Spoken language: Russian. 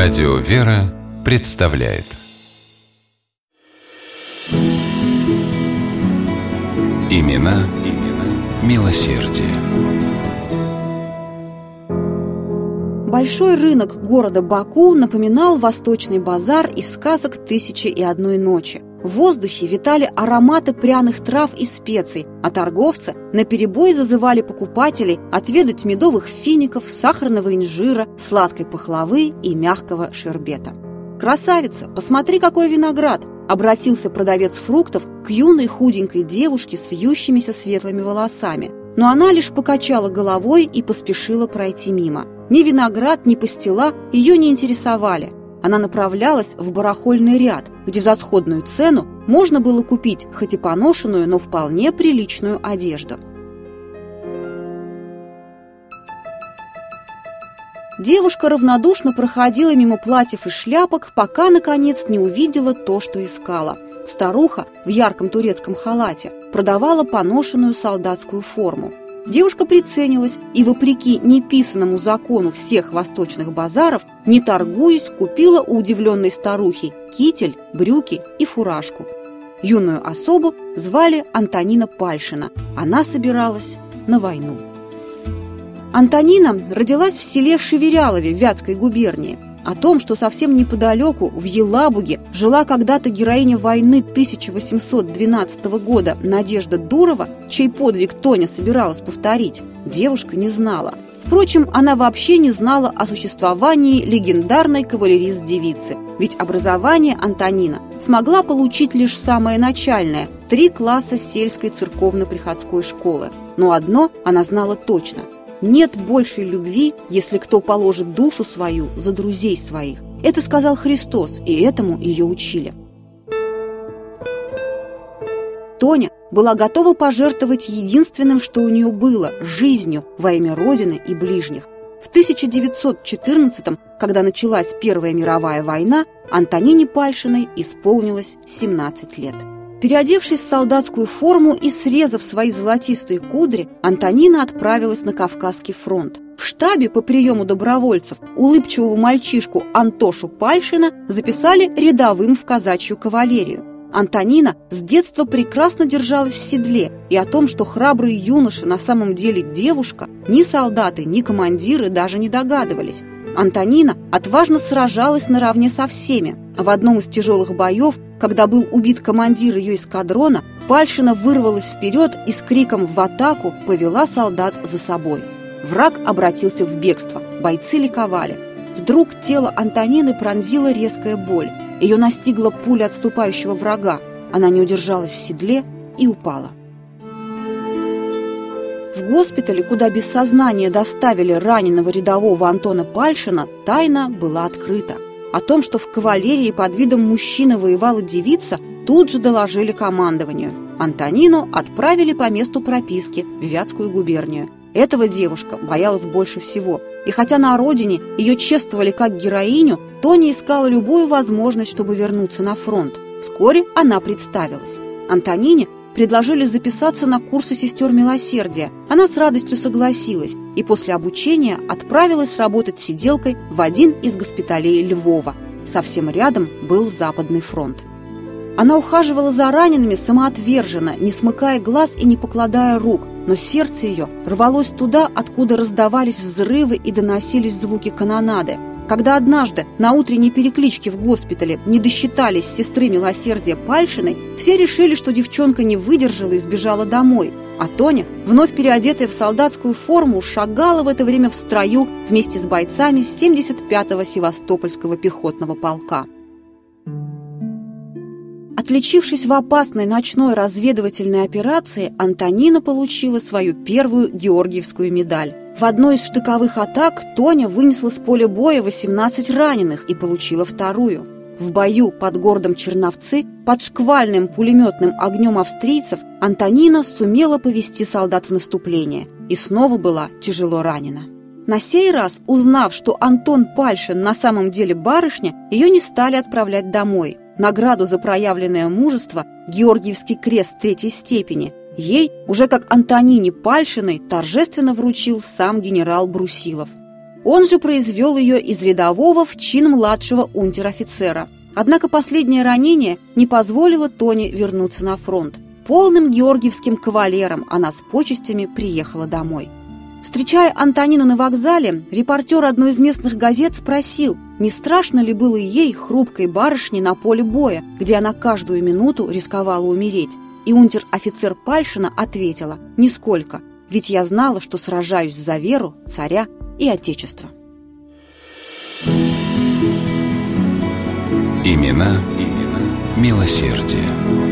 Радио «Вера» представляет Имена, имена милосердие. Большой рынок города Баку напоминал восточный базар из сказок «Тысячи и одной ночи». В воздухе витали ароматы пряных трав и специй, а торговцы наперебой зазывали покупателей отведать медовых фиников, сахарного инжира, сладкой пахлавы и мягкого шербета. «Красавица, посмотри, какой виноград!» обратился продавец фруктов к юной худенькой девушке с вьющимися светлыми волосами. Но она лишь покачала головой и поспешила пройти мимо. Ни виноград, ни пастила ее не интересовали. Она направлялась в барахольный ряд, где за сходную цену можно было купить хоть и поношенную, но вполне приличную одежду. Девушка равнодушно проходила мимо платьев и шляпок, пока, наконец, не увидела то, что искала. Старуха в ярком турецком халате продавала поношенную солдатскую форму. Девушка приценилась и, вопреки неписанному закону всех восточных базаров, не торгуясь, купила у удивленной старухи китель, брюки и фуражку. Юную особу звали Антонина Пальшина. Она собиралась на войну. Антонина родилась в селе Шеверялове Вятской губернии – о том, что совсем неподалеку, в Елабуге, жила когда-то героиня войны 1812 года Надежда Дурова, чей подвиг Тоня собиралась повторить, девушка не знала. Впрочем, она вообще не знала о существовании легендарной кавалерист-девицы, ведь образование Антонина смогла получить лишь самое начальное – три класса сельской церковно-приходской школы. Но одно она знала точно – нет большей любви, если кто положит душу свою за друзей своих. Это сказал Христос, и этому ее учили. Тоня была готова пожертвовать единственным, что у нее было – жизнью во имя Родины и ближних. В 1914 когда началась Первая мировая война, Антонине Пальшиной исполнилось 17 лет. Переодевшись в солдатскую форму и срезав свои золотистые кудри, Антонина отправилась на Кавказский фронт. В штабе по приему добровольцев улыбчивого мальчишку Антошу Пальшина записали рядовым в казачью кавалерию. Антонина с детства прекрасно держалась в седле, и о том, что храбрые юноши на самом деле девушка, ни солдаты, ни командиры даже не догадывались. Антонина отважно сражалась наравне со всеми. В одном из тяжелых боев когда был убит командир ее эскадрона, Пальшина вырвалась вперед и с криком «в атаку» повела солдат за собой. Враг обратился в бегство, бойцы ликовали. Вдруг тело Антонины пронзила резкая боль. Ее настигла пуля отступающего врага. Она не удержалась в седле и упала. В госпитале, куда без сознания доставили раненого рядового Антона Пальшина, тайна была открыта. О том, что в кавалерии под видом мужчины воевала девица, тут же доложили командованию. Антонину отправили по месту прописки в Вятскую губернию. Этого девушка боялась больше всего. И хотя на родине ее чествовали как героиню, Тони искала любую возможность, чтобы вернуться на фронт. Вскоре она представилась. Антонине предложили записаться на курсы сестер милосердия. Она с радостью согласилась и после обучения отправилась работать сиделкой в один из госпиталей Львова. Совсем рядом был Западный фронт. Она ухаживала за ранеными самоотверженно, не смыкая глаз и не покладая рук, но сердце ее рвалось туда, откуда раздавались взрывы и доносились звуки канонады. Когда однажды на утренней перекличке в госпитале не досчитались сестры милосердия Пальшиной, все решили, что девчонка не выдержала и сбежала домой. А Тоня, вновь переодетая в солдатскую форму, шагала в это время в строю вместе с бойцами 75-го Севастопольского пехотного полка. Отличившись в опасной ночной разведывательной операции, Антонина получила свою первую Георгиевскую медаль. В одной из штыковых атак Тоня вынесла с поля боя 18 раненых и получила вторую. В бою под городом Черновцы под шквальным пулеметным огнем австрийцев Антонина сумела повести солдат в наступление и снова была тяжело ранена. На сей раз, узнав, что Антон Пальшин на самом деле барышня, ее не стали отправлять домой. Награду за проявленное мужество – Георгиевский крест третьей степени – Ей, уже как Антонине Пальшиной, торжественно вручил сам генерал Брусилов. Он же произвел ее из рядового в чин младшего унтер-офицера. Однако последнее ранение не позволило Тони вернуться на фронт. Полным георгиевским кавалером она с почестями приехала домой. Встречая Антонину на вокзале, репортер одной из местных газет спросил, не страшно ли было ей, хрупкой барышне, на поле боя, где она каждую минуту рисковала умереть. И унтер-офицер Пальшина ответила «Нисколько, ведь я знала, что сражаюсь за веру, царя и отечество». Имена, имена милосердие.